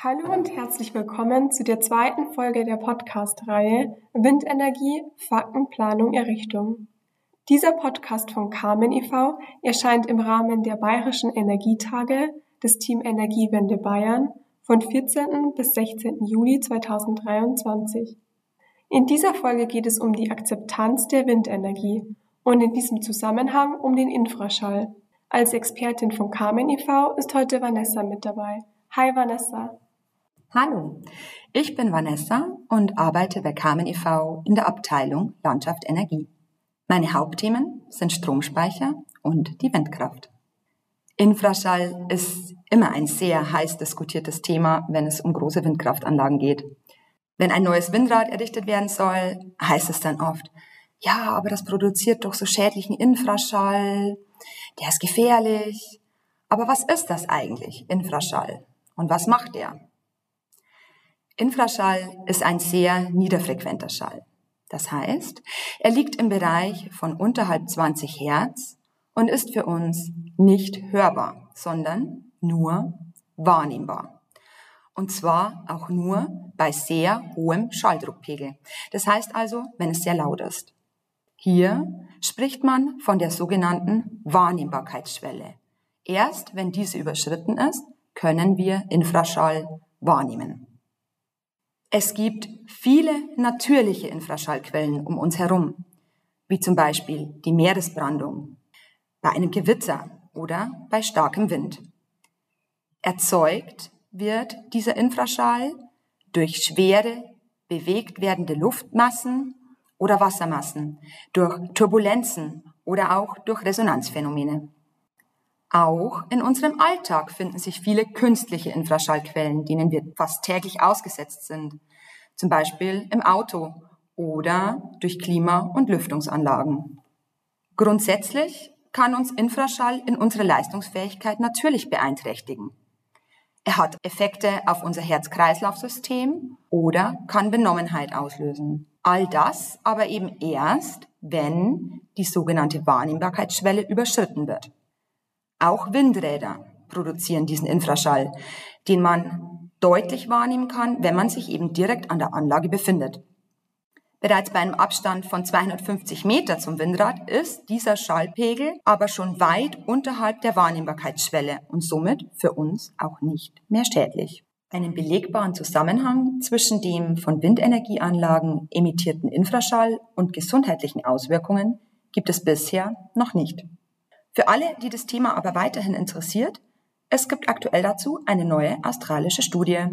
Hallo und herzlich willkommen zu der zweiten Folge der Podcast-Reihe Windenergie, Faktenplanung, Errichtung. Dieser Podcast von Carmen e.V. erscheint im Rahmen der Bayerischen Energietage des Team Energiewende Bayern von 14. bis 16. Juli 2023. In dieser Folge geht es um die Akzeptanz der Windenergie und in diesem Zusammenhang um den Infraschall. Als Expertin von Carmen e.V. ist heute Vanessa mit dabei. Hi Vanessa. Hallo, ich bin Vanessa und arbeite bei Carmen e.V. in der Abteilung Landschaft Energie. Meine Hauptthemen sind Stromspeicher und die Windkraft. Infraschall ist immer ein sehr heiß diskutiertes Thema, wenn es um große Windkraftanlagen geht. Wenn ein neues Windrad errichtet werden soll, heißt es dann oft, ja, aber das produziert doch so schädlichen Infraschall, der ist gefährlich. Aber was ist das eigentlich, Infraschall? Und was macht der? Infraschall ist ein sehr niederfrequenter Schall. Das heißt, er liegt im Bereich von unterhalb 20 Hertz und ist für uns nicht hörbar, sondern nur wahrnehmbar. Und zwar auch nur bei sehr hohem Schalldruckpegel. Das heißt also, wenn es sehr laut ist. Hier spricht man von der sogenannten Wahrnehmbarkeitsschwelle. Erst wenn diese überschritten ist, können wir Infraschall wahrnehmen. Es gibt viele natürliche Infraschallquellen um uns herum, wie zum Beispiel die Meeresbrandung, bei einem Gewitter oder bei starkem Wind. Erzeugt wird dieser Infraschall durch schwere, bewegt werdende Luftmassen oder Wassermassen, durch Turbulenzen oder auch durch Resonanzphänomene. Auch in unserem Alltag finden sich viele künstliche Infraschallquellen, denen wir fast täglich ausgesetzt sind. Zum Beispiel im Auto oder durch Klima- und Lüftungsanlagen. Grundsätzlich kann uns Infraschall in unserer Leistungsfähigkeit natürlich beeinträchtigen. Er hat Effekte auf unser Herz-Kreislauf-System oder kann Benommenheit auslösen. All das aber eben erst, wenn die sogenannte Wahrnehmbarkeitsschwelle überschritten wird. Auch Windräder produzieren diesen Infraschall, den man deutlich wahrnehmen kann, wenn man sich eben direkt an der Anlage befindet. Bereits bei einem Abstand von 250 Meter zum Windrad ist dieser Schallpegel aber schon weit unterhalb der Wahrnehmbarkeitsschwelle und somit für uns auch nicht mehr schädlich. Einen belegbaren Zusammenhang zwischen dem von Windenergieanlagen emittierten Infraschall und gesundheitlichen Auswirkungen gibt es bisher noch nicht. Für alle, die das Thema aber weiterhin interessiert, es gibt aktuell dazu eine neue australische Studie.